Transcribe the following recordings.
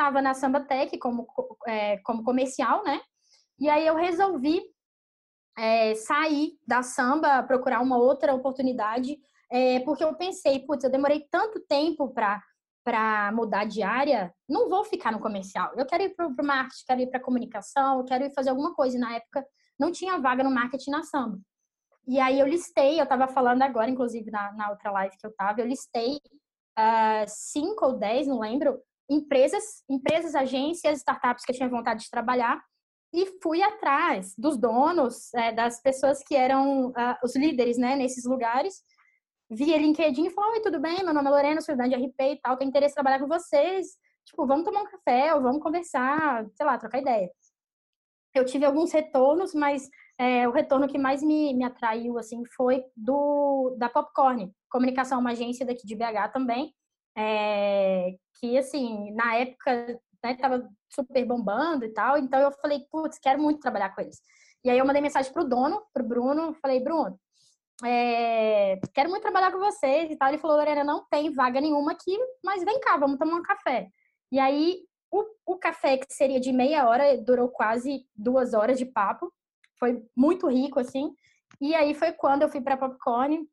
estava na Samba Tech como, é, como comercial, né? E aí eu resolvi é, sair da samba, procurar uma outra oportunidade, é, porque eu pensei, putz, eu demorei tanto tempo para para mudar de área, não vou ficar no comercial. Eu quero ir para o marketing, quero ir para comunicação, quero ir fazer alguma coisa. E na época não tinha vaga no marketing na samba. E aí eu listei, eu estava falando agora, inclusive na, na outra live que eu estava, eu listei uh, cinco ou dez, não lembro, empresas, empresas, agências, startups que eu tinha vontade de trabalhar e fui atrás dos donos, é, das pessoas que eram uh, os líderes, né, nesses lugares. Via LinkedIn e falei, oi, tudo bem? Meu nome é Lorena, sou estudante de RP e tal, tenho interesse em trabalhar com vocês. Tipo, vamos tomar um café ou vamos conversar, sei lá, trocar ideia. Eu tive alguns retornos, mas é, o retorno que mais me, me atraiu, assim, foi do da Popcorn. Comunicação, uma agência daqui de BH também, é, que, assim, na época né, tava super bombando e tal. Então eu falei, putz, quero muito trabalhar com eles. E aí eu mandei mensagem pro dono, pro Bruno, falei, Bruno, é, quero muito trabalhar com vocês e tal. Ele falou, Lorena, não tem vaga nenhuma aqui, mas vem cá, vamos tomar um café. E aí o, o café que seria de meia hora durou quase duas horas de papo. Foi muito rico, assim. E aí foi quando eu fui para Popcorn,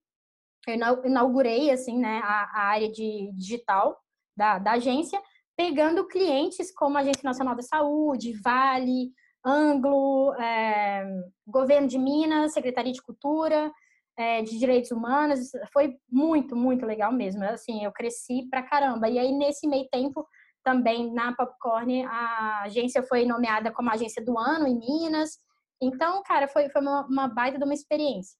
eu inaugurei, assim, né, a, a área de digital da, da agência pegando clientes como a Agência Nacional da Saúde, Vale, Anglo, é, Governo de Minas, Secretaria de Cultura, é, de Direitos Humanos. Foi muito, muito legal mesmo. Assim, eu cresci pra caramba. E aí, nesse meio tempo, também na Popcorn, a agência foi nomeada como agência do ano em Minas. Então, cara, foi, foi uma, uma baita de uma experiência.